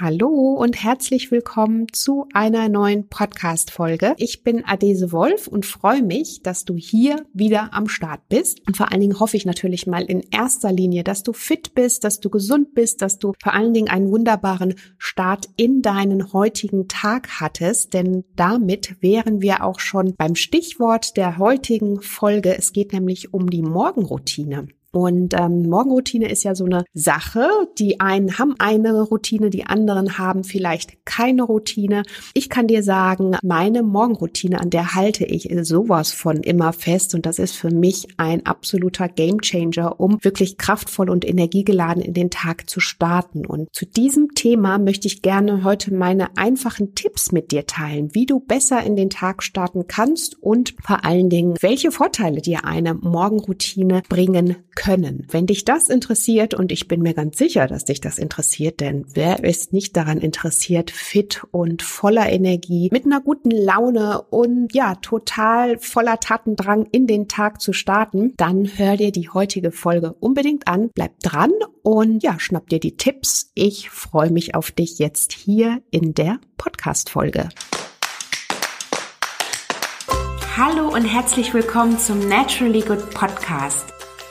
Hallo und herzlich willkommen zu einer neuen Podcast-Folge. Ich bin Adese Wolf und freue mich, dass du hier wieder am Start bist. Und vor allen Dingen hoffe ich natürlich mal in erster Linie, dass du fit bist, dass du gesund bist, dass du vor allen Dingen einen wunderbaren Start in deinen heutigen Tag hattest. Denn damit wären wir auch schon beim Stichwort der heutigen Folge. Es geht nämlich um die Morgenroutine. Und ähm, Morgenroutine ist ja so eine Sache. Die einen haben eine Routine, die anderen haben vielleicht keine Routine. Ich kann dir sagen, meine Morgenroutine, an der halte ich sowas von immer fest. Und das ist für mich ein absoluter Gamechanger, um wirklich kraftvoll und energiegeladen in den Tag zu starten. Und zu diesem Thema möchte ich gerne heute meine einfachen Tipps mit dir teilen, wie du besser in den Tag starten kannst und vor allen Dingen, welche Vorteile dir eine Morgenroutine bringen können. Wenn dich das interessiert, und ich bin mir ganz sicher, dass dich das interessiert, denn wer ist nicht daran interessiert, fit und voller Energie, mit einer guten Laune und ja, total voller Tatendrang in den Tag zu starten, dann hör dir die heutige Folge unbedingt an, bleib dran und ja, schnapp dir die Tipps. Ich freue mich auf dich jetzt hier in der Podcast-Folge. Hallo und herzlich willkommen zum Naturally Good Podcast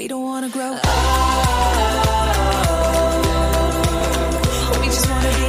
we don't wanna grow up. Oh, we just wanna be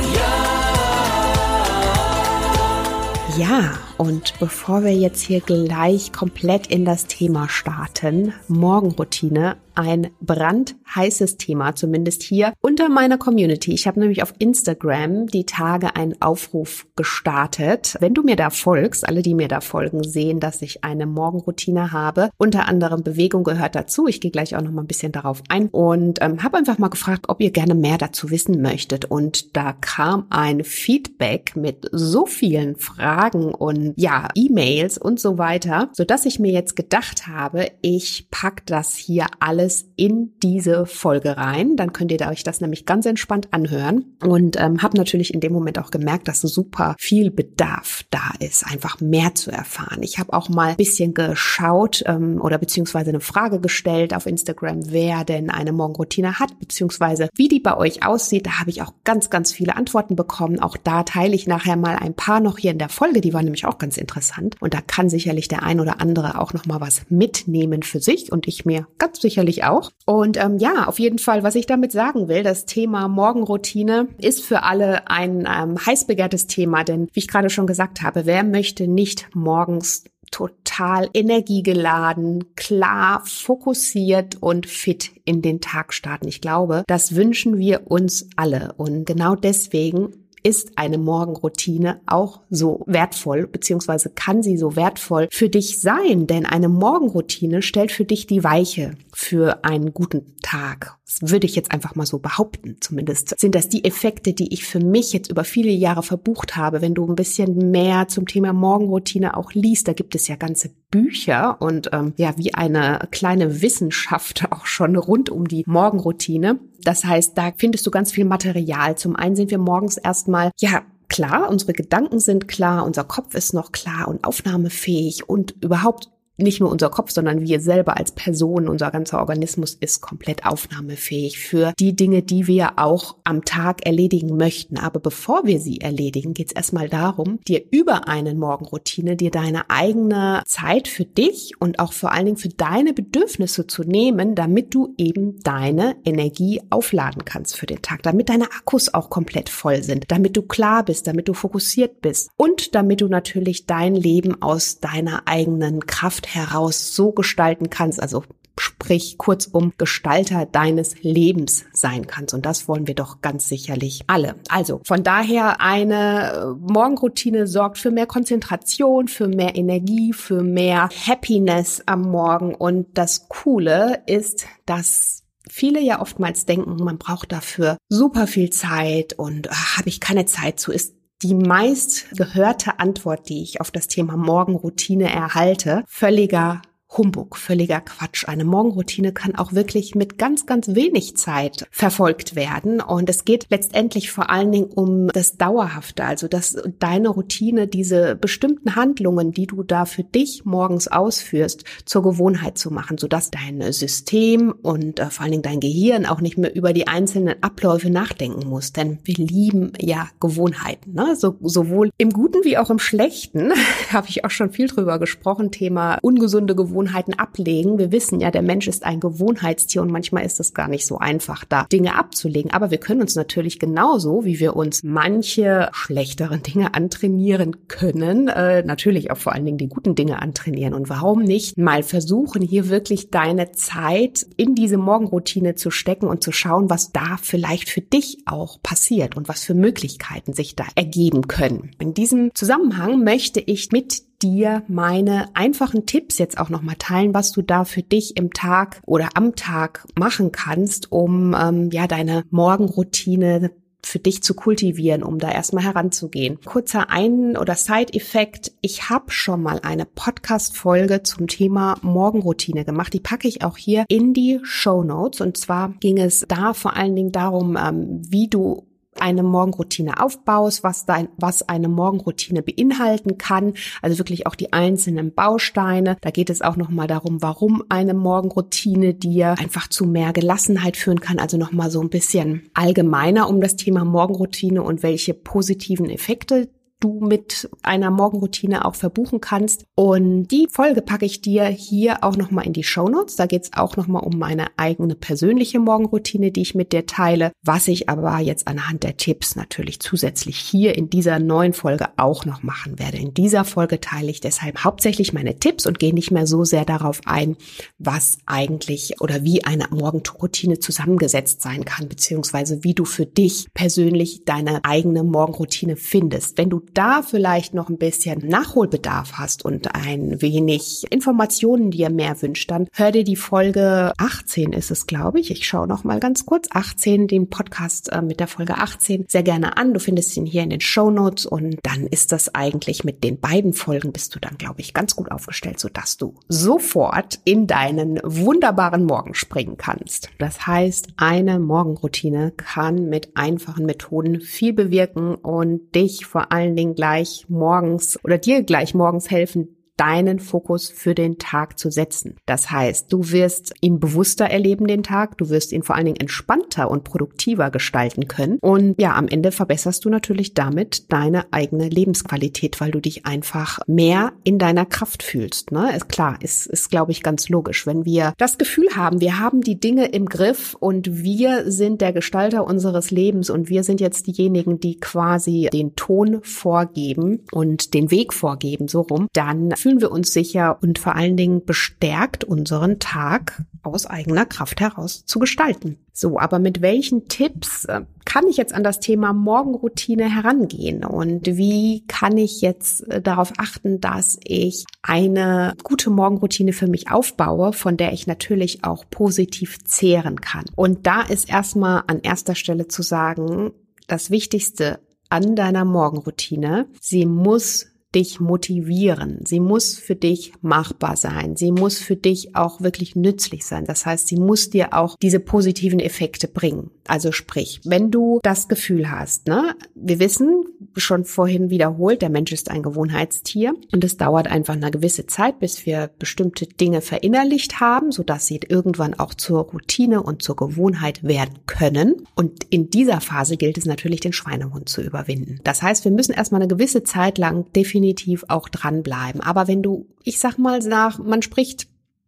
young. Yeah. Und bevor wir jetzt hier gleich komplett in das Thema starten, Morgenroutine, ein brandheißes Thema, zumindest hier unter meiner Community. Ich habe nämlich auf Instagram die Tage einen Aufruf gestartet. Wenn du mir da folgst, alle, die mir da folgen, sehen, dass ich eine Morgenroutine habe. Unter anderem Bewegung gehört dazu. Ich gehe gleich auch noch mal ein bisschen darauf ein und ähm, habe einfach mal gefragt, ob ihr gerne mehr dazu wissen möchtet. Und da kam ein Feedback mit so vielen Fragen und ja, E-Mails und so weiter, so dass ich mir jetzt gedacht habe, ich pack das hier alles in diese Folge rein. Dann könnt ihr euch das nämlich ganz entspannt anhören. Und ähm, habe natürlich in dem Moment auch gemerkt, dass super viel Bedarf da ist, einfach mehr zu erfahren. Ich habe auch mal ein bisschen geschaut ähm, oder beziehungsweise eine Frage gestellt auf Instagram, wer denn eine Morgenroutine hat, beziehungsweise wie die bei euch aussieht. Da habe ich auch ganz, ganz viele Antworten bekommen. Auch da teile ich nachher mal ein paar noch hier in der Folge. Die waren nämlich auch ganz interessant. Und da kann sicherlich der ein oder andere auch noch mal was mitnehmen für sich und ich mir ganz sicherlich auch. Und ähm, ja, auf jeden Fall, was ich damit sagen will, das Thema Morgenroutine ist für alle ein ähm, heiß begehrtes Thema, denn wie ich gerade schon gesagt habe, wer möchte nicht morgens total energiegeladen, klar, fokussiert und fit in den Tag starten. Ich glaube, das wünschen wir uns alle. Und genau deswegen ist eine Morgenroutine auch so wertvoll, beziehungsweise kann sie so wertvoll für dich sein, denn eine Morgenroutine stellt für dich die Weiche für einen guten Tag. Das würde ich jetzt einfach mal so behaupten. Zumindest sind das die Effekte, die ich für mich jetzt über viele Jahre verbucht habe. Wenn du ein bisschen mehr zum Thema Morgenroutine auch liest, da gibt es ja ganze Bücher und ähm, ja, wie eine kleine Wissenschaft auch schon rund um die Morgenroutine. Das heißt, da findest du ganz viel Material. Zum einen sind wir morgens erstmal, ja, klar, unsere Gedanken sind klar, unser Kopf ist noch klar und aufnahmefähig und überhaupt nicht nur unser Kopf, sondern wir selber als Person, unser ganzer Organismus ist komplett aufnahmefähig für die Dinge, die wir auch am Tag erledigen möchten. Aber bevor wir sie erledigen, geht es erstmal darum, dir über eine Morgenroutine, dir deine eigene Zeit für dich und auch vor allen Dingen für deine Bedürfnisse zu nehmen, damit du eben deine Energie aufladen kannst für den Tag, damit deine Akkus auch komplett voll sind, damit du klar bist, damit du fokussiert bist und damit du natürlich dein Leben aus deiner eigenen Kraft heraus so gestalten kannst, also sprich kurzum Gestalter deines Lebens sein kannst. Und das wollen wir doch ganz sicherlich alle. Also von daher eine äh, Morgenroutine sorgt für mehr Konzentration, für mehr Energie, für mehr Happiness am Morgen. Und das Coole ist, dass viele ja oftmals denken, man braucht dafür super viel Zeit und ach, habe ich keine Zeit zu, ist die meist gehörte Antwort, die ich auf das Thema Morgenroutine erhalte, völliger Humbug, völliger Quatsch. Eine Morgenroutine kann auch wirklich mit ganz, ganz wenig Zeit verfolgt werden. Und es geht letztendlich vor allen Dingen um das Dauerhafte, also dass deine Routine, diese bestimmten Handlungen, die du da für dich morgens ausführst, zur Gewohnheit zu machen, sodass dein System und äh, vor allen Dingen dein Gehirn auch nicht mehr über die einzelnen Abläufe nachdenken muss. Denn wir lieben ja Gewohnheiten, ne? so, sowohl im Guten wie auch im Schlechten. Habe ich auch schon viel drüber gesprochen. Thema ungesunde Gewohnheiten Gewohnheiten ablegen. Wir wissen ja, der Mensch ist ein Gewohnheitstier und manchmal ist es gar nicht so einfach, da Dinge abzulegen. Aber wir können uns natürlich genauso, wie wir uns manche schlechteren Dinge antrainieren können, äh, natürlich auch vor allen Dingen die guten Dinge antrainieren. Und warum nicht mal versuchen, hier wirklich deine Zeit in diese Morgenroutine zu stecken und zu schauen, was da vielleicht für dich auch passiert und was für Möglichkeiten sich da ergeben können. In diesem Zusammenhang möchte ich mit dir meine einfachen Tipps jetzt auch nochmal teilen, was du da für dich im Tag oder am Tag machen kannst, um ähm, ja deine Morgenroutine für dich zu kultivieren, um da erstmal heranzugehen. Kurzer Ein- oder Side-Effekt. Ich habe schon mal eine Podcast-Folge zum Thema Morgenroutine gemacht. Die packe ich auch hier in die Show Notes. Und zwar ging es da vor allen Dingen darum, ähm, wie du eine Morgenroutine aufbaust, was dein, was eine Morgenroutine beinhalten kann, also wirklich auch die einzelnen Bausteine. Da geht es auch nochmal darum, warum eine Morgenroutine dir einfach zu mehr Gelassenheit führen kann, also nochmal so ein bisschen allgemeiner um das Thema Morgenroutine und welche positiven Effekte du mit einer Morgenroutine auch verbuchen kannst. Und die Folge packe ich dir hier auch nochmal in die Show Notes. Da geht es auch nochmal um meine eigene persönliche Morgenroutine, die ich mit dir teile, was ich aber jetzt anhand der Tipps natürlich zusätzlich hier in dieser neuen Folge auch noch machen werde. In dieser Folge teile ich deshalb hauptsächlich meine Tipps und gehe nicht mehr so sehr darauf ein, was eigentlich oder wie eine Morgenroutine zusammengesetzt sein kann, beziehungsweise wie du für dich persönlich deine eigene Morgenroutine findest. Wenn du da vielleicht noch ein bisschen Nachholbedarf hast und ein wenig Informationen dir mehr wünscht, dann hör dir die Folge 18 ist es, glaube ich. Ich schaue noch mal ganz kurz. 18, den Podcast äh, mit der Folge 18 sehr gerne an. Du findest ihn hier in den Show Notes und dann ist das eigentlich mit den beiden Folgen bist du dann, glaube ich, ganz gut aufgestellt, sodass du sofort in deinen wunderbaren Morgen springen kannst. Das heißt, eine Morgenroutine kann mit einfachen Methoden viel bewirken und dich vor allen Dingen Dingen gleich morgens oder dir gleich morgens helfen, deinen Fokus für den Tag zu setzen. Das heißt, du wirst ihn bewusster erleben den Tag, du wirst ihn vor allen Dingen entspannter und produktiver gestalten können und ja, am Ende verbesserst du natürlich damit deine eigene Lebensqualität, weil du dich einfach mehr in deiner Kraft fühlst. Ne? Ist klar, ist, ist glaube ich ganz logisch. Wenn wir das Gefühl haben, wir haben die Dinge im Griff und wir sind der Gestalter unseres Lebens und wir sind jetzt diejenigen, die quasi den Ton vorgeben und den Weg vorgeben, so rum, dann fühlen wir uns sicher und vor allen Dingen bestärkt, unseren Tag aus eigener Kraft heraus zu gestalten. So, aber mit welchen Tipps äh, kann ich jetzt an das Thema Morgenroutine herangehen und wie kann ich jetzt äh, darauf achten, dass ich eine gute Morgenroutine für mich aufbaue, von der ich natürlich auch positiv zehren kann. Und da ist erstmal an erster Stelle zu sagen, das Wichtigste an deiner Morgenroutine, sie muss dich motivieren. Sie muss für dich machbar sein. Sie muss für dich auch wirklich nützlich sein. Das heißt, sie muss dir auch diese positiven Effekte bringen. Also sprich, wenn du das Gefühl hast, ne, wir wissen schon vorhin wiederholt, der Mensch ist ein Gewohnheitstier und es dauert einfach eine gewisse Zeit, bis wir bestimmte Dinge verinnerlicht haben, sodass sie irgendwann auch zur Routine und zur Gewohnheit werden können. Und in dieser Phase gilt es natürlich, den Schweinehund zu überwinden. Das heißt, wir müssen erstmal eine gewisse Zeit lang definitiv auch dranbleiben. Aber wenn du, ich sag mal nach, man spricht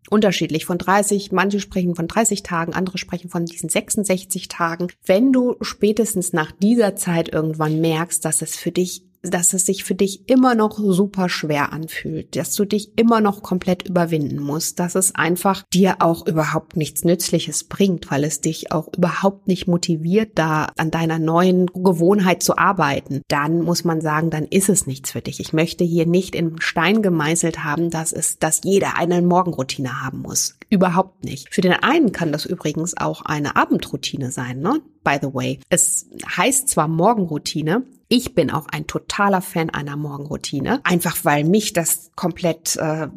unterschiedlich von 30, manche sprechen von 30 Tagen, andere sprechen von diesen 66 Tagen. Wenn du spätestens nach dieser Zeit irgendwann merkst, dass es für dich dass es sich für dich immer noch super schwer anfühlt, dass du dich immer noch komplett überwinden musst, dass es einfach dir auch überhaupt nichts Nützliches bringt, weil es dich auch überhaupt nicht motiviert, da an deiner neuen Gewohnheit zu arbeiten, dann muss man sagen, dann ist es nichts für dich. Ich möchte hier nicht in Stein gemeißelt haben, dass es, dass jeder eine Morgenroutine haben muss. Überhaupt nicht. Für den einen kann das übrigens auch eine Abendroutine sein, ne? By the way. Es heißt zwar Morgenroutine, Ich bin auch ein totaler Fan einer Morgenroutine, einfach weil mich das komplett, äh,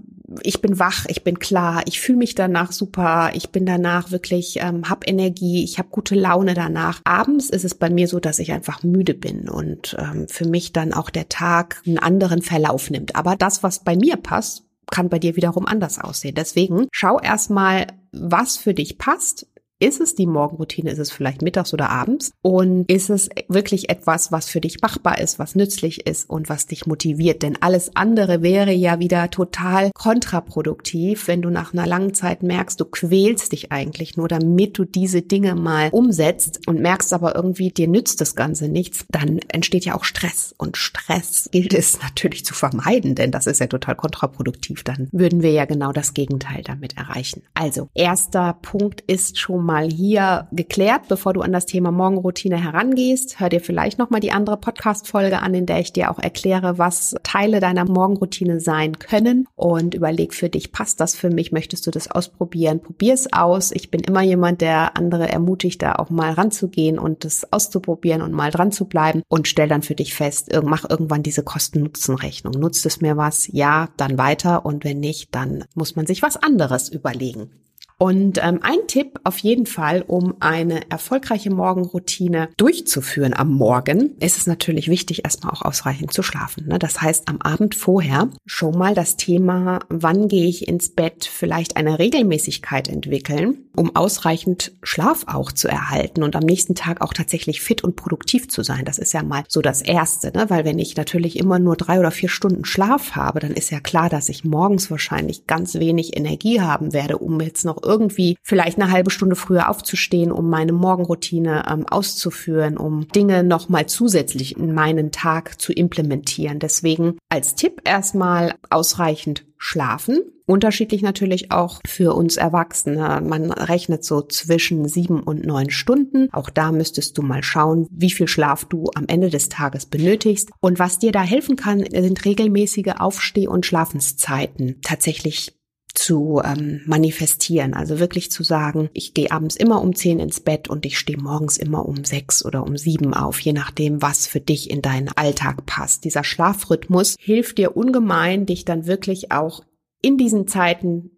ich bin wach, ich bin klar, ich fühle mich danach super, ich bin danach wirklich, ähm, hab Energie, ich habe gute Laune danach. Abends ist es bei mir so, dass ich einfach müde bin und ähm, für mich dann auch der Tag einen anderen Verlauf nimmt. Aber das, was bei mir passt, kann bei dir wiederum anders aussehen. Deswegen schau erstmal, was für dich passt ist es die Morgenroutine? Ist es vielleicht mittags oder abends? Und ist es wirklich etwas, was für dich machbar ist, was nützlich ist und was dich motiviert? Denn alles andere wäre ja wieder total kontraproduktiv, wenn du nach einer langen Zeit merkst, du quälst dich eigentlich nur, damit du diese Dinge mal umsetzt und merkst aber irgendwie, dir nützt das Ganze nichts, dann entsteht ja auch Stress. Und Stress gilt es natürlich zu vermeiden, denn das ist ja total kontraproduktiv. Dann würden wir ja genau das Gegenteil damit erreichen. Also, erster Punkt ist schon mal hier geklärt, bevor du an das Thema Morgenroutine herangehst. Hör dir vielleicht nochmal die andere Podcast-Folge an, in der ich dir auch erkläre, was Teile deiner Morgenroutine sein können und überleg für dich, passt das für mich? Möchtest du das ausprobieren? Probier es aus. Ich bin immer jemand, der andere ermutigt, da auch mal ranzugehen und das auszuprobieren und mal dran zu bleiben und stell dann für dich fest, mach irgendwann diese Kosten-Nutzen-Rechnung. Nutzt es mir was? Ja, dann weiter und wenn nicht, dann muss man sich was anderes überlegen. Und ähm, ein Tipp auf jeden Fall, um eine erfolgreiche Morgenroutine durchzuführen am Morgen, ist es natürlich wichtig, erstmal auch ausreichend zu schlafen. Ne? Das heißt, am Abend vorher schon mal das Thema, wann gehe ich ins Bett, vielleicht eine Regelmäßigkeit entwickeln, um ausreichend Schlaf auch zu erhalten und am nächsten Tag auch tatsächlich fit und produktiv zu sein. Das ist ja mal so das Erste, ne? weil wenn ich natürlich immer nur drei oder vier Stunden Schlaf habe, dann ist ja klar, dass ich morgens wahrscheinlich ganz wenig Energie haben werde, um jetzt noch irgendwie vielleicht eine halbe Stunde früher aufzustehen, um meine Morgenroutine ähm, auszuführen, um Dinge nochmal zusätzlich in meinen Tag zu implementieren. Deswegen als Tipp erstmal ausreichend schlafen. Unterschiedlich natürlich auch für uns Erwachsene. Man rechnet so zwischen sieben und neun Stunden. Auch da müsstest du mal schauen, wie viel Schlaf du am Ende des Tages benötigst. Und was dir da helfen kann, sind regelmäßige Aufsteh- und Schlafenszeiten. Tatsächlich zu ähm, manifestieren. Also wirklich zu sagen, ich gehe abends immer um zehn ins Bett und ich stehe morgens immer um sechs oder um sieben auf, je nachdem, was für dich in deinen Alltag passt. Dieser Schlafrhythmus hilft dir ungemein, dich dann wirklich auch in diesen Zeiten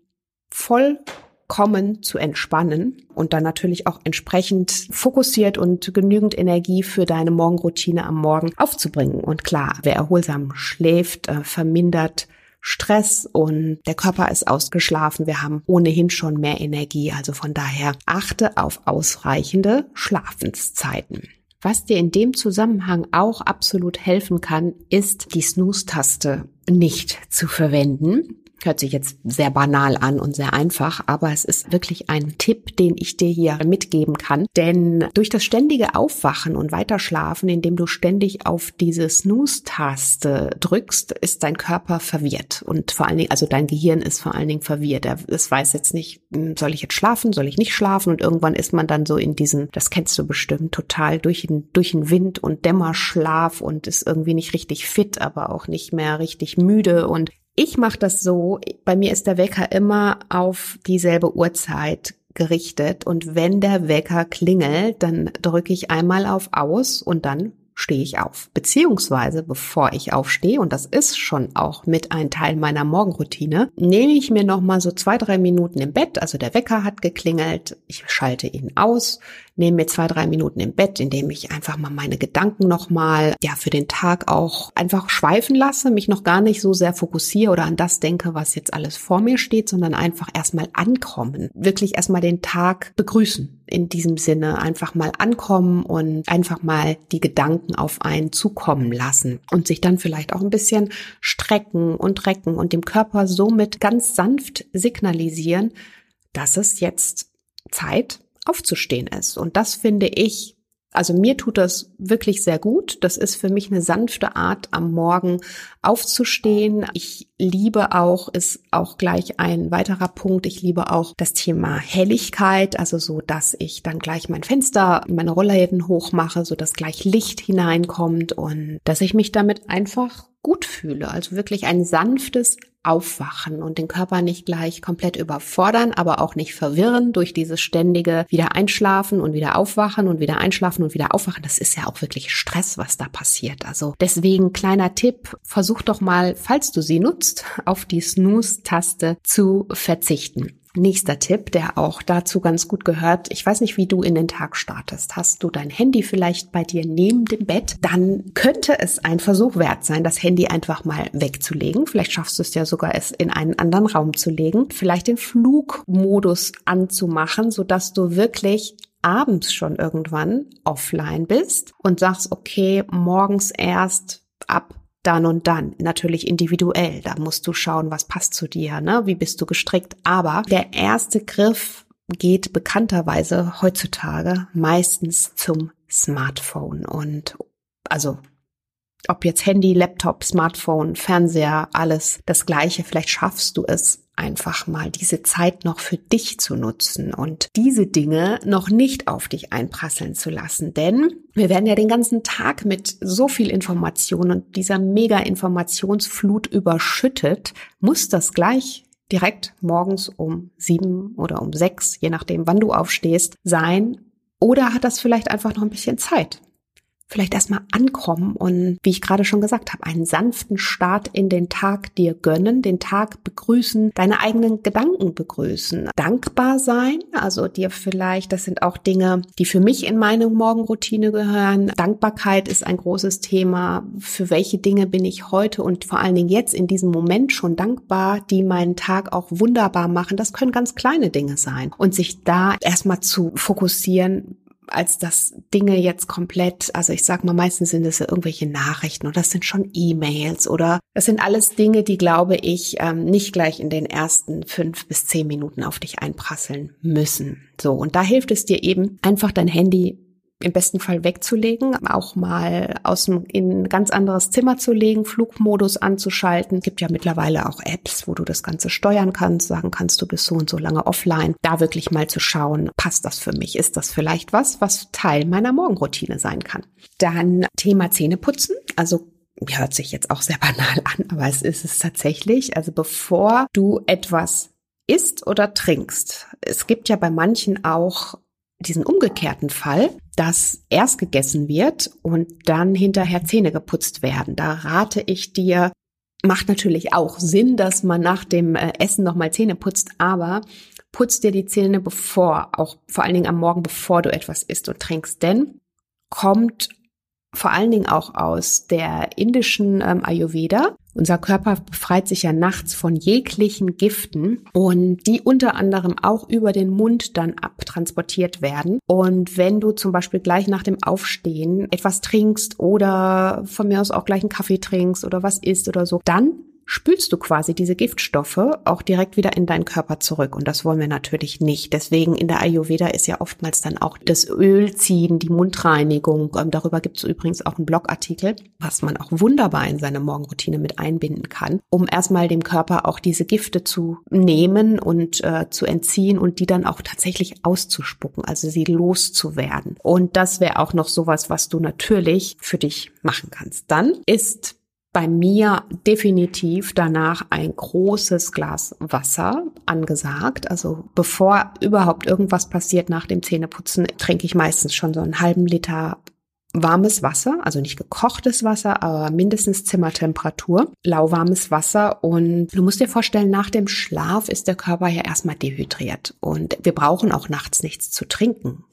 vollkommen zu entspannen und dann natürlich auch entsprechend fokussiert und genügend Energie für deine Morgenroutine am Morgen aufzubringen. Und klar, wer erholsam schläft, äh, vermindert Stress und der Körper ist ausgeschlafen. Wir haben ohnehin schon mehr Energie. Also von daher achte auf ausreichende Schlafenszeiten. Was dir in dem Zusammenhang auch absolut helfen kann, ist die Snooze-Taste nicht zu verwenden. Hört sich jetzt sehr banal an und sehr einfach, aber es ist wirklich ein Tipp, den ich dir hier mitgeben kann. Denn durch das ständige Aufwachen und Weiterschlafen, indem du ständig auf diese Snooze-Taste drückst, ist dein Körper verwirrt. Und vor allen Dingen, also dein Gehirn ist vor allen Dingen verwirrt. Es weiß jetzt nicht, hm, soll ich jetzt schlafen, soll ich nicht schlafen? Und irgendwann ist man dann so in diesem, das kennst du bestimmt, total durch den, durch den Wind und Dämmerschlaf und ist irgendwie nicht richtig fit, aber auch nicht mehr richtig müde. Und ich mache das so, bei mir ist der Wecker immer auf dieselbe Uhrzeit gerichtet und wenn der Wecker klingelt, dann drücke ich einmal auf aus und dann stehe ich auf. Beziehungsweise, bevor ich aufstehe, und das ist schon auch mit ein Teil meiner Morgenroutine, nehme ich mir nochmal so zwei, drei Minuten im Bett, also der Wecker hat geklingelt, ich schalte ihn aus, nehme mir zwei, drei Minuten im Bett, indem ich einfach mal meine Gedanken nochmal, ja, für den Tag auch einfach schweifen lasse, mich noch gar nicht so sehr fokussiere oder an das denke, was jetzt alles vor mir steht, sondern einfach erstmal ankommen. Wirklich erstmal den Tag begrüßen. In diesem Sinne einfach mal ankommen und einfach mal die Gedanken auf einen zukommen lassen und sich dann vielleicht auch ein bisschen strecken und recken und dem Körper somit ganz sanft signalisieren, dass es jetzt Zeit aufzustehen ist. Und das finde ich, also mir tut das wirklich sehr gut. Das ist für mich eine sanfte Art, am Morgen aufzustehen. Ich liebe auch, ist auch gleich ein weiterer Punkt. Ich liebe auch das Thema Helligkeit, also so, dass ich dann gleich mein Fenster, meine Rollläden hochmache, so dass gleich Licht hineinkommt und dass ich mich damit einfach gut fühle. Also wirklich ein sanftes Aufwachen und den Körper nicht gleich komplett überfordern, aber auch nicht verwirren durch dieses ständige wieder einschlafen und wieder aufwachen und wieder einschlafen und wieder aufwachen. Das ist ja auch wirklich Stress, was da passiert. Also deswegen kleiner Tipp, versuch doch mal, falls du sie nutzt, auf die Snooze-Taste zu verzichten. Nächster Tipp, der auch dazu ganz gut gehört. Ich weiß nicht, wie du in den Tag startest. Hast du dein Handy vielleicht bei dir neben dem Bett? Dann könnte es ein Versuch wert sein, das Handy einfach mal wegzulegen. Vielleicht schaffst du es ja sogar, es in einen anderen Raum zu legen. Vielleicht den Flugmodus anzumachen, sodass du wirklich abends schon irgendwann offline bist und sagst, okay, morgens erst ab dann und dann. Natürlich individuell. Da musst du schauen, was passt zu dir, ne? Wie bist du gestrickt? Aber der erste Griff geht bekannterweise heutzutage meistens zum Smartphone und also ob jetzt Handy, Laptop, Smartphone, Fernseher, alles das gleiche. Vielleicht schaffst du es einfach mal diese Zeit noch für dich zu nutzen und diese Dinge noch nicht auf dich einprasseln zu lassen. Denn wir werden ja den ganzen Tag mit so viel Information und dieser mega Informationsflut überschüttet, muss das gleich direkt morgens um sieben oder um sechs, je nachdem, wann du aufstehst, sein. Oder hat das vielleicht einfach noch ein bisschen Zeit? Vielleicht erstmal ankommen und, wie ich gerade schon gesagt habe, einen sanften Start in den Tag dir gönnen, den Tag begrüßen, deine eigenen Gedanken begrüßen, dankbar sein, also dir vielleicht, das sind auch Dinge, die für mich in meine Morgenroutine gehören. Dankbarkeit ist ein großes Thema. Für welche Dinge bin ich heute und vor allen Dingen jetzt in diesem Moment schon dankbar, die meinen Tag auch wunderbar machen? Das können ganz kleine Dinge sein. Und sich da erstmal zu fokussieren, als dass Dinge jetzt komplett, also ich sag mal, meistens sind es ja irgendwelche Nachrichten oder das sind schon E-Mails oder das sind alles Dinge, die, glaube ich, ähm, nicht gleich in den ersten fünf bis zehn Minuten auf dich einprasseln müssen. So, und da hilft es dir eben, einfach dein Handy im besten Fall wegzulegen, auch mal aus dem, in ein ganz anderes Zimmer zu legen, Flugmodus anzuschalten. Es gibt ja mittlerweile auch Apps, wo du das Ganze steuern kannst, sagen kannst, du bist so und so lange offline. Da wirklich mal zu schauen, passt das für mich? Ist das vielleicht was, was Teil meiner Morgenroutine sein kann? Dann Thema Zähneputzen. Also hört sich jetzt auch sehr banal an, aber es ist es tatsächlich. Also bevor du etwas isst oder trinkst. Es gibt ja bei manchen auch diesen umgekehrten Fall, dass erst gegessen wird und dann hinterher Zähne geputzt werden. Da rate ich dir, macht natürlich auch Sinn, dass man nach dem äh, Essen nochmal Zähne putzt, aber putz dir die Zähne bevor, auch vor allen Dingen am Morgen, bevor du etwas isst und trinkst, denn kommt vor allen Dingen auch aus der indischen ähm, Ayurveda. Unser Körper befreit sich ja nachts von jeglichen Giften und die unter anderem auch über den Mund dann abtransportiert werden. Und wenn du zum Beispiel gleich nach dem Aufstehen etwas trinkst oder von mir aus auch gleich einen Kaffee trinkst oder was isst oder so, dann spülst du quasi diese Giftstoffe auch direkt wieder in deinen Körper zurück. Und das wollen wir natürlich nicht. Deswegen in der Ayurveda ist ja oftmals dann auch das Ölziehen, die Mundreinigung. Ähm, darüber gibt es übrigens auch einen Blogartikel, was man auch wunderbar in seine Morgenroutine mit einbinden kann, um erstmal dem Körper auch diese Gifte zu nehmen und äh, zu entziehen und die dann auch tatsächlich auszuspucken, also sie loszuwerden. Und das wäre auch noch sowas, was du natürlich für dich machen kannst. Dann ist bei mir definitiv danach ein großes Glas Wasser angesagt. Also bevor überhaupt irgendwas passiert nach dem Zähneputzen, trinke ich meistens schon so einen halben Liter warmes Wasser, also nicht gekochtes Wasser, aber mindestens Zimmertemperatur, lauwarmes Wasser. Und du musst dir vorstellen, nach dem Schlaf ist der Körper ja erstmal dehydriert. Und wir brauchen auch nachts nichts zu trinken.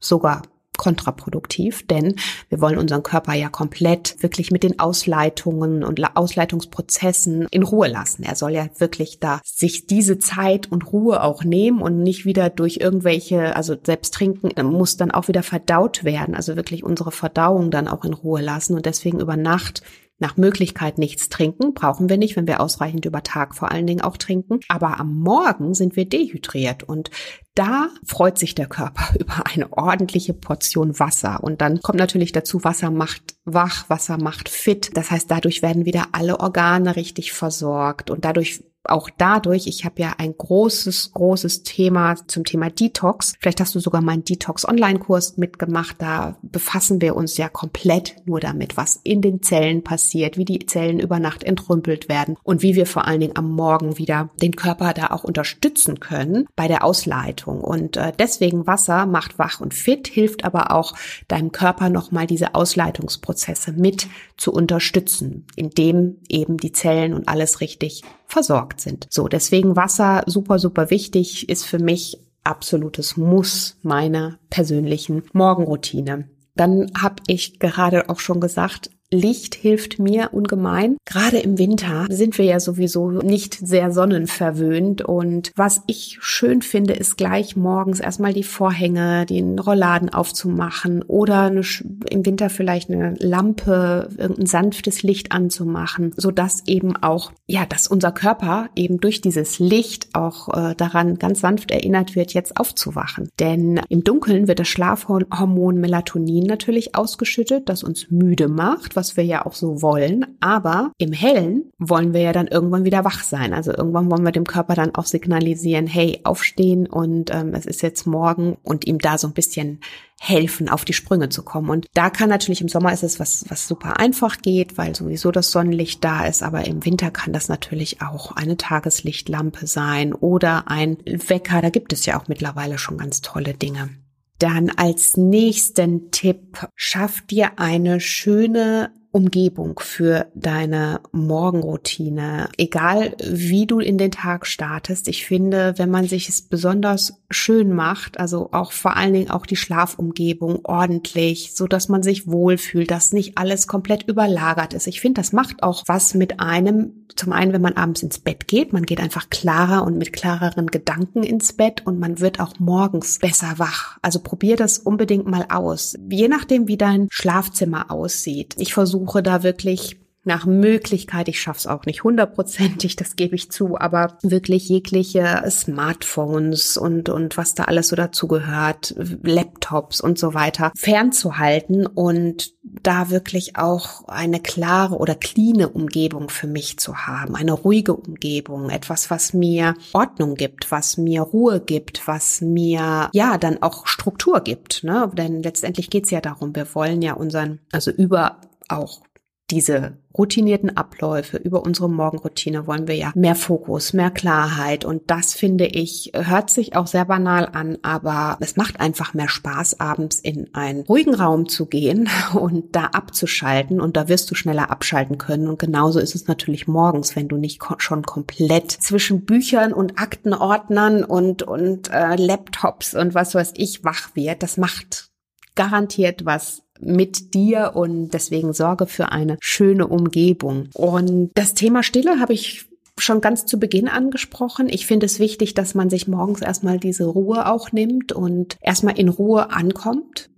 Sogar kontraproduktiv, denn wir wollen unseren Körper ja komplett wirklich mit den Ausleitungen und Ausleitungsprozessen in Ruhe lassen. Er soll ja wirklich da sich diese Zeit und Ruhe auch nehmen und nicht wieder durch irgendwelche, also selbst trinken muss dann auch wieder verdaut werden, also wirklich unsere Verdauung dann auch in Ruhe lassen und deswegen über Nacht nach Möglichkeit nichts trinken, brauchen wir nicht, wenn wir ausreichend über Tag vor allen Dingen auch trinken. Aber am Morgen sind wir dehydriert und da freut sich der Körper über eine ordentliche Portion Wasser. Und dann kommt natürlich dazu, Wasser macht wach, Wasser macht fit. Das heißt, dadurch werden wieder alle Organe richtig versorgt und dadurch auch dadurch, ich habe ja ein großes, großes Thema zum Thema Detox. Vielleicht hast du sogar meinen Detox-Online-Kurs mitgemacht. Da befassen wir uns ja komplett nur damit, was in den Zellen passiert, wie die Zellen über Nacht entrümpelt werden und wie wir vor allen Dingen am Morgen wieder den Körper da auch unterstützen können bei der Ausleitung. Und äh, deswegen Wasser macht wach und fit, hilft aber auch deinem Körper nochmal diese Ausleitungsprozesse mit zu unterstützen, indem eben die Zellen und alles richtig versorgt sind. So, deswegen Wasser super, super wichtig, ist für mich absolutes Muss meiner persönlichen Morgenroutine. Dann habe ich gerade auch schon gesagt, Licht hilft mir ungemein. Gerade im Winter sind wir ja sowieso nicht sehr sonnenverwöhnt und was ich schön finde, ist gleich morgens erstmal die Vorhänge, den Rollladen aufzumachen oder eine, im Winter vielleicht eine Lampe, irgendein sanftes Licht anzumachen, so eben auch, ja, dass unser Körper eben durch dieses Licht auch äh, daran ganz sanft erinnert wird, jetzt aufzuwachen. Denn im Dunkeln wird das Schlafhormon Melatonin natürlich ausgeschüttet, das uns müde macht, was wir ja auch so wollen. Aber im Hellen wollen wir ja dann irgendwann wieder wach sein. Also irgendwann wollen wir dem Körper dann auch signalisieren, hey, aufstehen und ähm, es ist jetzt morgen und ihm da so ein bisschen helfen, auf die Sprünge zu kommen. Und da kann natürlich im Sommer ist es was, was super einfach geht, weil sowieso das Sonnenlicht da ist. Aber im Winter kann das natürlich auch eine Tageslichtlampe sein oder ein Wecker. Da gibt es ja auch mittlerweile schon ganz tolle Dinge. Dann als nächsten Tipp, schaff dir eine schöne Umgebung für deine Morgenroutine. Egal wie du in den Tag startest, ich finde, wenn man sich es besonders schön macht, also auch vor allen Dingen auch die Schlafumgebung ordentlich, so dass man sich wohlfühlt, dass nicht alles komplett überlagert ist. Ich finde, das macht auch was mit einem. Zum einen, wenn man abends ins Bett geht, man geht einfach klarer und mit klareren Gedanken ins Bett und man wird auch morgens besser wach. Also probier das unbedingt mal aus. Je nachdem, wie dein Schlafzimmer aussieht. Ich versuche versuche da wirklich nach Möglichkeit, ich schaff's auch nicht hundertprozentig, das gebe ich zu, aber wirklich jegliche Smartphones und, und was da alles so dazu gehört, Laptops und so weiter, fernzuhalten und da wirklich auch eine klare oder cleane Umgebung für mich zu haben, eine ruhige Umgebung, etwas, was mir Ordnung gibt, was mir Ruhe gibt, was mir ja dann auch Struktur gibt, ne? Denn letztendlich geht's ja darum, wir wollen ja unseren, also über auch diese routinierten Abläufe über unsere Morgenroutine wollen wir ja mehr Fokus, mehr Klarheit. Und das finde ich hört sich auch sehr banal an, aber es macht einfach mehr Spaß abends in einen ruhigen Raum zu gehen und da abzuschalten. Und da wirst du schneller abschalten können. Und genauso ist es natürlich morgens, wenn du nicht schon komplett zwischen Büchern und Aktenordnern und und äh, Laptops und was weiß ich wach wird, das macht garantiert was mit dir und deswegen sorge für eine schöne Umgebung. Und das Thema Stille habe ich schon ganz zu Beginn angesprochen. Ich finde es wichtig, dass man sich morgens erstmal diese Ruhe auch nimmt und erstmal in Ruhe ankommt.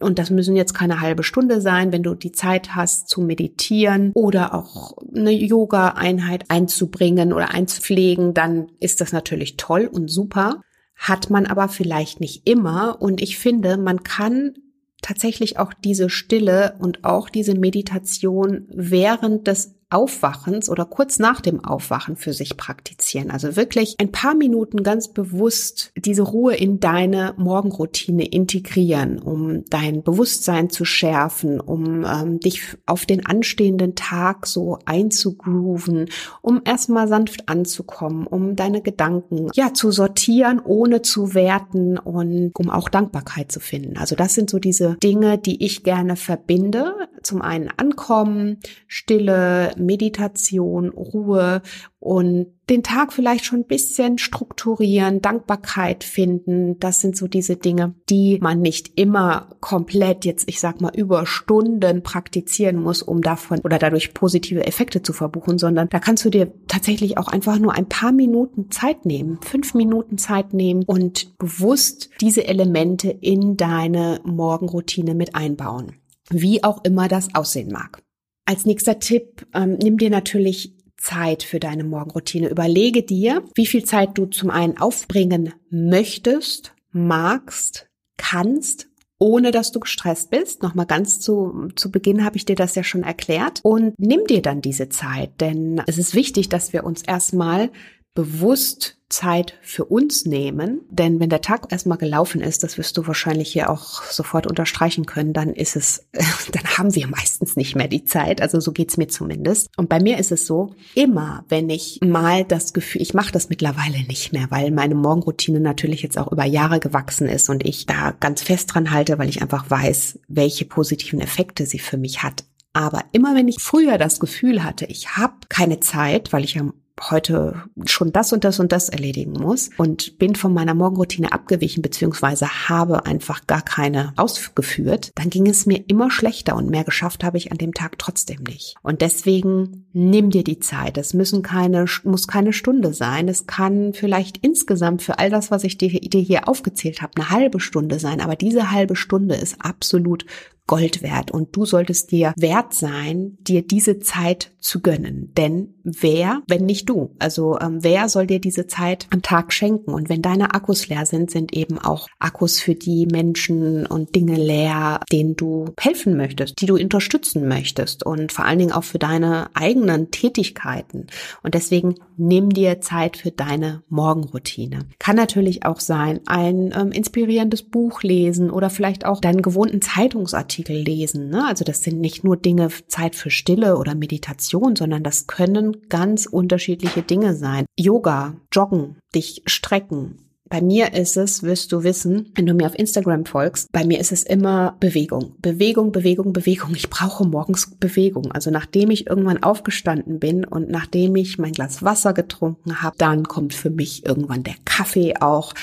Und das müssen jetzt keine halbe Stunde sein, wenn du die Zeit hast zu meditieren oder auch eine Yoga-Einheit einzubringen oder einzupflegen, dann ist das natürlich toll und super. Hat man aber vielleicht nicht immer. Und ich finde, man kann tatsächlich auch diese Stille und auch diese Meditation während des Aufwachens oder kurz nach dem Aufwachen für sich praktizieren. Also wirklich ein paar Minuten ganz bewusst diese Ruhe in deine Morgenroutine integrieren, um dein Bewusstsein zu schärfen, um ähm, dich auf den anstehenden Tag so einzugrooven, um erstmal sanft anzukommen, um deine Gedanken ja zu sortieren, ohne zu werten und um auch Dankbarkeit zu finden. Also das sind so diese Dinge, die ich gerne verbinde. Zum einen Ankommen, Stille, Meditation, Ruhe und den Tag vielleicht schon ein bisschen strukturieren, Dankbarkeit finden. Das sind so diese Dinge, die man nicht immer komplett jetzt, ich sag mal, über Stunden praktizieren muss, um davon oder dadurch positive Effekte zu verbuchen, sondern da kannst du dir tatsächlich auch einfach nur ein paar Minuten Zeit nehmen, fünf Minuten Zeit nehmen und bewusst diese Elemente in deine Morgenroutine mit einbauen. Wie auch immer das aussehen mag. Als nächster Tipp, ähm, nimm dir natürlich Zeit für deine Morgenroutine. Überlege dir, wie viel Zeit du zum einen aufbringen möchtest, magst, kannst ohne dass du gestresst bist. Nochmal ganz zu, zu Beginn habe ich dir das ja schon erklärt. Und nimm dir dann diese Zeit, denn es ist wichtig, dass wir uns erstmal bewusst Zeit für uns nehmen. Denn wenn der Tag erstmal gelaufen ist, das wirst du wahrscheinlich hier auch sofort unterstreichen können, dann ist es, dann haben wir meistens nicht mehr die Zeit. Also so geht's mir zumindest. Und bei mir ist es so, immer wenn ich mal das Gefühl, ich mache das mittlerweile nicht mehr, weil meine Morgenroutine natürlich jetzt auch über Jahre gewachsen ist und ich da ganz fest dran halte, weil ich einfach weiß, welche positiven Effekte sie für mich hat. Aber immer wenn ich früher das Gefühl hatte, ich habe keine Zeit, weil ich am heute schon das und das und das erledigen muss und bin von meiner Morgenroutine abgewichen beziehungsweise habe einfach gar keine ausgeführt, dann ging es mir immer schlechter und mehr geschafft habe ich an dem Tag trotzdem nicht. Und deswegen nimm dir die Zeit. Es müssen keine, muss keine Stunde sein. Es kann vielleicht insgesamt für all das, was ich dir, dir hier aufgezählt habe, eine halbe Stunde sein. Aber diese halbe Stunde ist absolut Gold wert und du solltest dir wert sein, dir diese Zeit zu gönnen. Denn wer, wenn nicht du? Also ähm, wer soll dir diese Zeit am Tag schenken? Und wenn deine Akkus leer sind, sind eben auch Akkus für die Menschen und Dinge leer, denen du helfen möchtest, die du unterstützen möchtest und vor allen Dingen auch für deine eigenen Tätigkeiten. Und deswegen nimm dir Zeit für deine Morgenroutine. Kann natürlich auch sein, ein ähm, inspirierendes Buch lesen oder vielleicht auch deinen gewohnten Zeitungsartikel Blogartikel lesen. Ne? Also das sind nicht nur Dinge Zeit für Stille oder Meditation, sondern das können ganz unterschiedliche Dinge sein. Yoga, Joggen, dich strecken, bei mir ist es, wirst du wissen, wenn du mir auf Instagram folgst, bei mir ist es immer Bewegung. Bewegung, Bewegung, Bewegung. Ich brauche morgens Bewegung. Also nachdem ich irgendwann aufgestanden bin und nachdem ich mein Glas Wasser getrunken habe, dann kommt für mich irgendwann der Kaffee auch.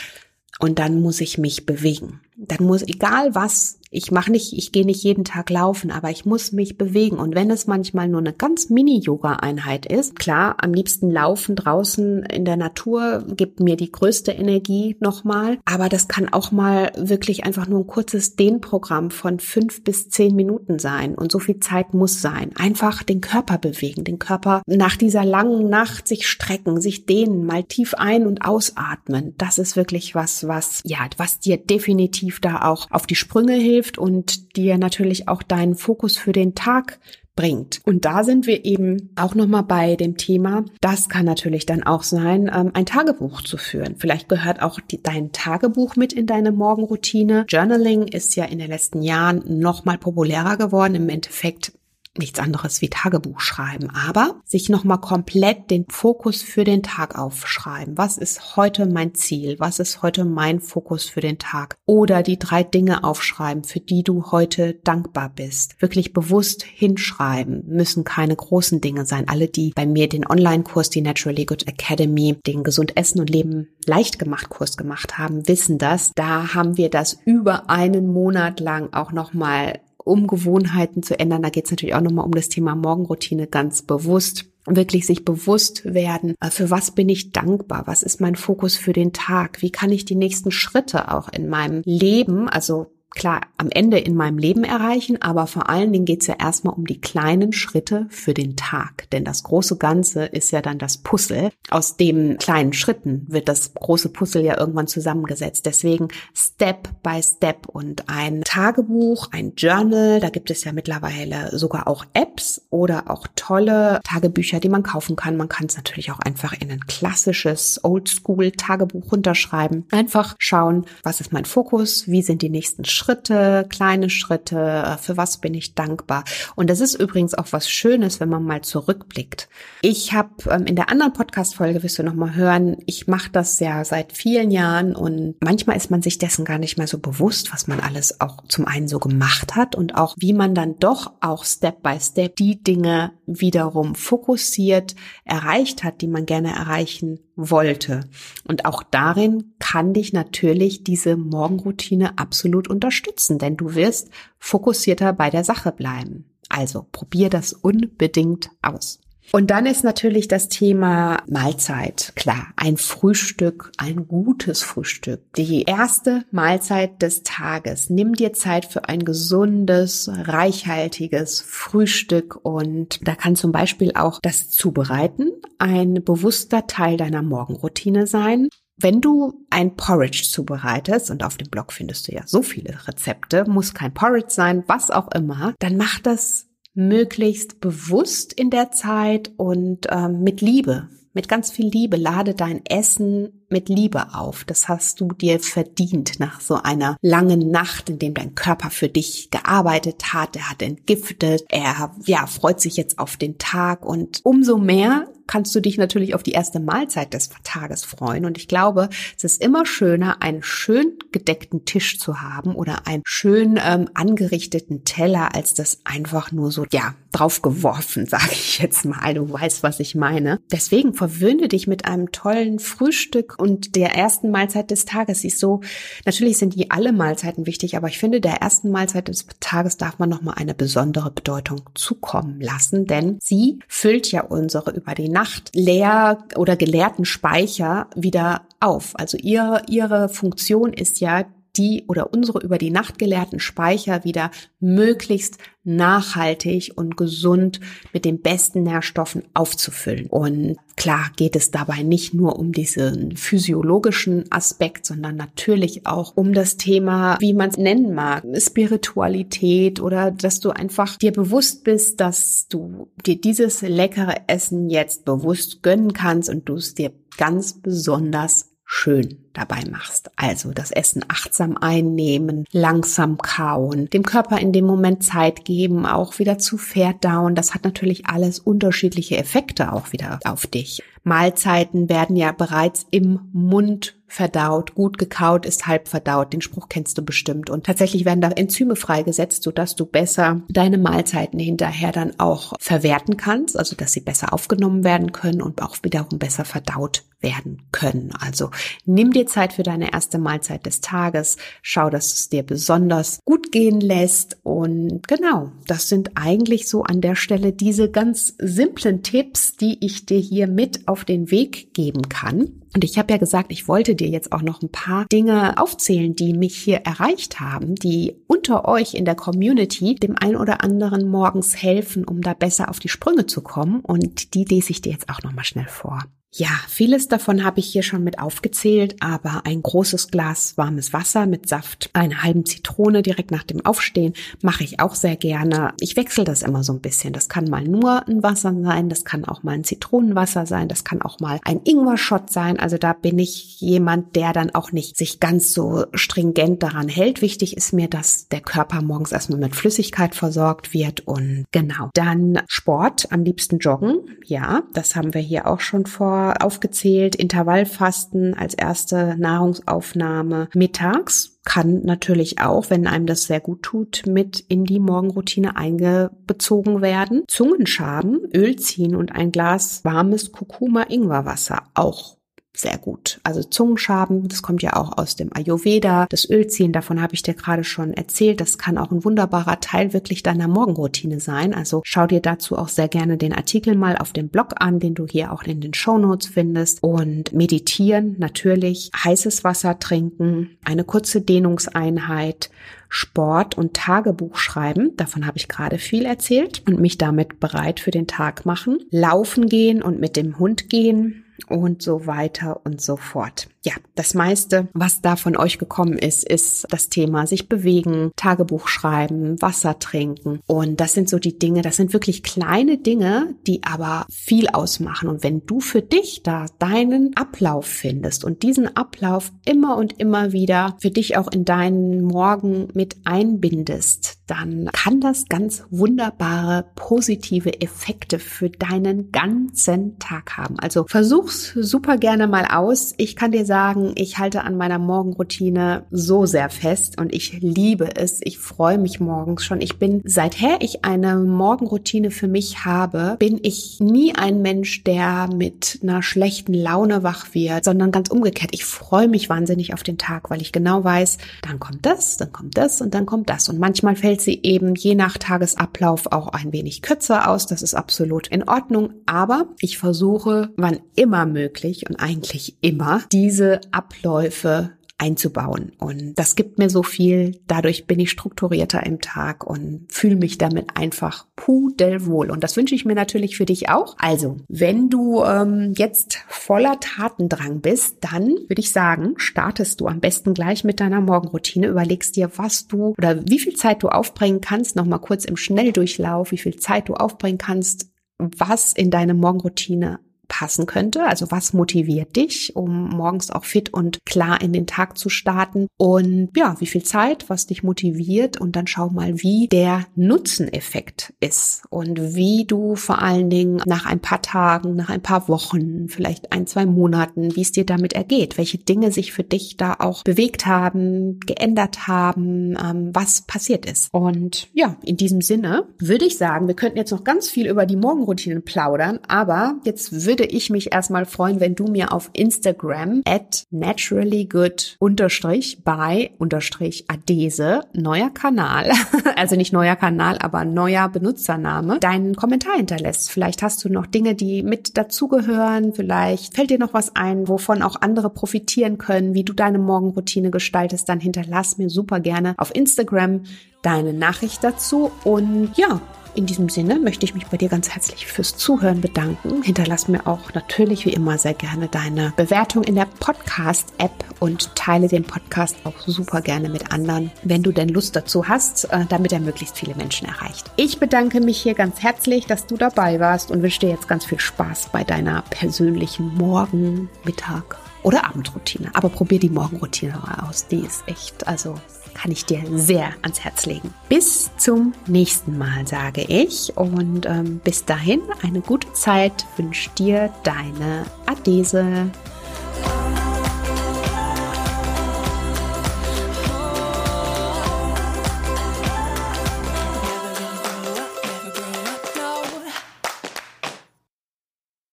Und dann muss ich mich bewegen. Dann muss, egal was ich mache nicht, ich gehe nicht jeden Tag laufen, aber ich muss mich bewegen. Und wenn es manchmal nur eine ganz Mini-Yoga-Einheit ist, klar, am liebsten laufen draußen in der Natur gibt mir die größte Energie nochmal. Aber das kann auch mal wirklich einfach nur ein kurzes Dehnprogramm von fünf bis zehn Minuten sein. Und so viel Zeit muss sein. Einfach den Körper bewegen, den Körper nach dieser langen Nacht sich strecken, sich dehnen, mal tief ein- und ausatmen. Das ist wirklich was, was, ja, was dir definitiv da auch auf die Sprünge hilft hilft und dir natürlich auch deinen Fokus für den Tag bringt. Und da sind wir eben auch nochmal bei dem Thema, das kann natürlich dann auch sein, ähm, ein Tagebuch zu führen. Vielleicht gehört auch dein Tagebuch mit in deine Morgenroutine. Journaling ist ja in den letzten Jahren nochmal populärer geworden. Im Endeffekt nichts anderes wie Tagebuch schreiben, aber sich nochmal komplett den Fokus für den Tag aufschreiben. Was ist heute mein Ziel? Was ist heute mein Fokus für den Tag? Oder die drei Dinge aufschreiben, für die du heute dankbar bist. Wirklich bewusst hinschreiben, müssen keine großen Dinge sein. Alle, die bei mir den Online-Kurs, die Naturally Good Academy, den Gesund Essen und Leben leicht gemacht Kurs gemacht haben, wissen das. Da haben wir das über einen Monat lang auch nochmal um Gewohnheiten zu ändern. Da geht es natürlich auch nochmal um das Thema Morgenroutine ganz bewusst. Wirklich sich bewusst werden, äh, für was bin ich dankbar, was ist mein Fokus für den Tag, wie kann ich die nächsten Schritte auch in meinem Leben, also klar am Ende in meinem Leben erreichen, aber vor allen Dingen geht es ja erstmal um die kleinen Schritte für den Tag. Denn das große Ganze ist ja dann das Puzzle. Aus den kleinen Schritten wird das große Puzzle ja irgendwann zusammengesetzt. Deswegen Step by Step und ein Tagebuch, ein Journal, da gibt es ja mittlerweile sogar auch Apps oder auch tolle Tagebücher, die man kaufen kann. Man kann es natürlich auch einfach in ein klassisches Oldschool-Tagebuch runterschreiben. Einfach schauen, was ist mein Fokus, wie sind die nächsten Schritte Schritte, kleine Schritte, äh, für was bin ich dankbar. Und das ist übrigens auch was Schönes, wenn man mal zurückblickt. Ich habe ähm, in der anderen Podcast-Folge, wirst du nochmal hören, ich mache das ja seit vielen Jahren und manchmal ist man sich dessen gar nicht mehr so bewusst, was man alles auch zum einen so gemacht hat und auch wie man dann doch auch Step by Step die Dinge wiederum fokussiert erreicht hat, die man gerne erreichen wollte. Und auch darin kann dich natürlich diese Morgenroutine absolut unterstützen, denn du wirst fokussierter bei der Sache bleiben. Also probier das unbedingt aus. Und dann ist natürlich das Thema Mahlzeit. Klar, ein Frühstück, ein gutes Frühstück. Die erste Mahlzeit des Tages. Nimm dir Zeit für ein gesundes, reichhaltiges Frühstück und da kann zum Beispiel auch das Zubereiten ein bewusster Teil deiner Morgenroutine sein. Wenn du ein Porridge zubereitest, und auf dem Blog findest du ja so viele Rezepte, muss kein Porridge sein, was auch immer, dann mach das möglichst bewusst in der Zeit und ähm, mit Liebe. Mit ganz viel Liebe lade dein Essen mit Liebe auf. Das hast du dir verdient nach so einer langen Nacht, in dem dein Körper für dich gearbeitet hat. Er hat entgiftet. Er, ja, freut sich jetzt auf den Tag und umso mehr kannst du dich natürlich auf die erste Mahlzeit des Tages freuen. Und ich glaube, es ist immer schöner, einen schön gedeckten Tisch zu haben oder einen schön ähm, angerichteten Teller, als das einfach nur so, ja, draufgeworfen, sage ich jetzt mal. Du weißt, was ich meine. Deswegen verwöhne dich mit einem tollen Frühstück und der ersten Mahlzeit des Tages. Sie ist so, natürlich sind die alle Mahlzeiten wichtig, aber ich finde, der ersten Mahlzeit des Tages darf man nochmal eine besondere Bedeutung zukommen lassen, denn sie füllt ja unsere über die Nacht leer oder geleerten Speicher wieder auf. Also ihr, ihre Funktion ist ja, die oder unsere über die Nacht geleerten Speicher wieder möglichst nachhaltig und gesund mit den besten Nährstoffen aufzufüllen. Und klar geht es dabei nicht nur um diesen physiologischen Aspekt, sondern natürlich auch um das Thema, wie man es nennen mag, Spiritualität oder dass du einfach dir bewusst bist, dass du dir dieses leckere Essen jetzt bewusst gönnen kannst und du es dir ganz besonders schön dabei machst. Also das Essen achtsam einnehmen, langsam kauen, dem Körper in dem Moment Zeit geben, auch wieder zu verdauen. Das hat natürlich alles unterschiedliche Effekte auch wieder auf dich. Mahlzeiten werden ja bereits im Mund verdaut, gut gekaut ist halb verdaut. Den Spruch kennst du bestimmt. Und tatsächlich werden da Enzyme freigesetzt, sodass du besser deine Mahlzeiten hinterher dann auch verwerten kannst, also dass sie besser aufgenommen werden können und auch wiederum besser verdaut werden können. Also nimm dir Zeit für deine erste Mahlzeit des Tages. Schau, dass es dir besonders gut gehen lässt. Und genau, das sind eigentlich so an der Stelle diese ganz simplen Tipps, die ich dir hier mit auf den Weg geben kann. Und ich habe ja gesagt, ich wollte dir jetzt auch noch ein paar Dinge aufzählen, die mich hier erreicht haben, die unter euch in der Community dem ein oder anderen morgens helfen, um da besser auf die Sprünge zu kommen. Und die lese ich dir jetzt auch noch mal schnell vor. Ja, vieles davon habe ich hier schon mit aufgezählt, aber ein großes Glas warmes Wasser mit Saft, eine halben Zitrone direkt nach dem Aufstehen mache ich auch sehr gerne. Ich wechsle das immer so ein bisschen. Das kann mal nur ein Wasser sein, das kann auch mal ein Zitronenwasser sein, das kann auch mal ein Ingwer-Shot sein. Also da bin ich jemand, der dann auch nicht sich ganz so stringent daran hält. Wichtig ist mir, dass der Körper morgens erstmal mit Flüssigkeit versorgt wird und genau. Dann Sport, am liebsten joggen. Ja, das haben wir hier auch schon vor aufgezählt. Intervallfasten als erste Nahrungsaufnahme mittags kann natürlich auch, wenn einem das sehr gut tut, mit in die Morgenroutine eingebezogen werden. Zungenschaben, Öl ziehen und ein Glas warmes Kurkuma-Ingwerwasser auch sehr gut. Also Zungenschaben, das kommt ja auch aus dem Ayurveda. Das Ölziehen, davon habe ich dir gerade schon erzählt. Das kann auch ein wunderbarer Teil wirklich deiner Morgenroutine sein. Also schau dir dazu auch sehr gerne den Artikel mal auf dem Blog an, den du hier auch in den Show Notes findest. Und meditieren natürlich, heißes Wasser trinken, eine kurze Dehnungseinheit, Sport und Tagebuch schreiben. Davon habe ich gerade viel erzählt und mich damit bereit für den Tag machen. Laufen gehen und mit dem Hund gehen und so weiter und so fort. Ja, das meiste, was da von euch gekommen ist, ist das Thema sich bewegen, Tagebuch schreiben, Wasser trinken. Und das sind so die Dinge, das sind wirklich kleine Dinge, die aber viel ausmachen. Und wenn du für dich da deinen Ablauf findest und diesen Ablauf immer und immer wieder für dich auch in deinen Morgen mit einbindest, dann kann das ganz wunderbare positive Effekte für deinen ganzen Tag haben. Also versuch's super gerne mal aus. Ich kann dir sagen, ich halte an meiner Morgenroutine so sehr fest und ich liebe es. Ich freue mich morgens schon. Ich bin, seither ich eine Morgenroutine für mich habe, bin ich nie ein Mensch, der mit einer schlechten Laune wach wird, sondern ganz umgekehrt. Ich freue mich wahnsinnig auf den Tag, weil ich genau weiß, dann kommt das, dann kommt das und dann kommt das. Und manchmal fällt sie eben je nach Tagesablauf auch ein wenig kürzer aus. Das ist absolut in Ordnung. Aber ich versuche, wann immer möglich und eigentlich immer, diese Abläufe einzubauen. Und das gibt mir so viel. Dadurch bin ich strukturierter im Tag und fühle mich damit einfach pudelwohl. Und das wünsche ich mir natürlich für dich auch. Also, wenn du ähm, jetzt voller Tatendrang bist, dann würde ich sagen, startest du am besten gleich mit deiner Morgenroutine. Überlegst dir, was du oder wie viel Zeit du aufbringen kannst. Nochmal kurz im Schnelldurchlauf, wie viel Zeit du aufbringen kannst, was in deine Morgenroutine passen könnte. Also was motiviert dich, um morgens auch fit und klar in den Tag zu starten? Und ja, wie viel Zeit, was dich motiviert? Und dann schau mal, wie der Nutzeneffekt ist und wie du vor allen Dingen nach ein paar Tagen, nach ein paar Wochen, vielleicht ein, zwei Monaten, wie es dir damit ergeht, welche Dinge sich für dich da auch bewegt haben, geändert haben, ähm, was passiert ist. Und ja, in diesem Sinne würde ich sagen, wir könnten jetzt noch ganz viel über die Morgenroutinen plaudern, aber jetzt würde würde ich mich erstmal freuen, wenn du mir auf Instagram at naturallygood unterstrich by unterstrich adese, neuer Kanal, also nicht neuer Kanal, aber neuer Benutzername, deinen Kommentar hinterlässt. Vielleicht hast du noch Dinge, die mit dazugehören, vielleicht fällt dir noch was ein, wovon auch andere profitieren können, wie du deine Morgenroutine gestaltest, dann hinterlass mir super gerne auf Instagram deine Nachricht dazu. Und ja, in diesem Sinne möchte ich mich bei dir ganz herzlich fürs Zuhören bedanken. Hinterlass mir auch natürlich wie immer sehr gerne deine Bewertung in der Podcast-App und teile den Podcast auch super gerne mit anderen, wenn du denn Lust dazu hast, äh, damit er möglichst viele Menschen erreicht. Ich bedanke mich hier ganz herzlich, dass du dabei warst und wünsche dir jetzt ganz viel Spaß bei deiner persönlichen Morgen-, Mittag- oder Abendroutine. Aber probier die Morgenroutine mal aus. Die ist echt, also kann ich dir sehr ans Herz legen. Bis zum nächsten Mal, sage ich. Und ähm, bis dahin eine gute Zeit wünscht dir deine Adese.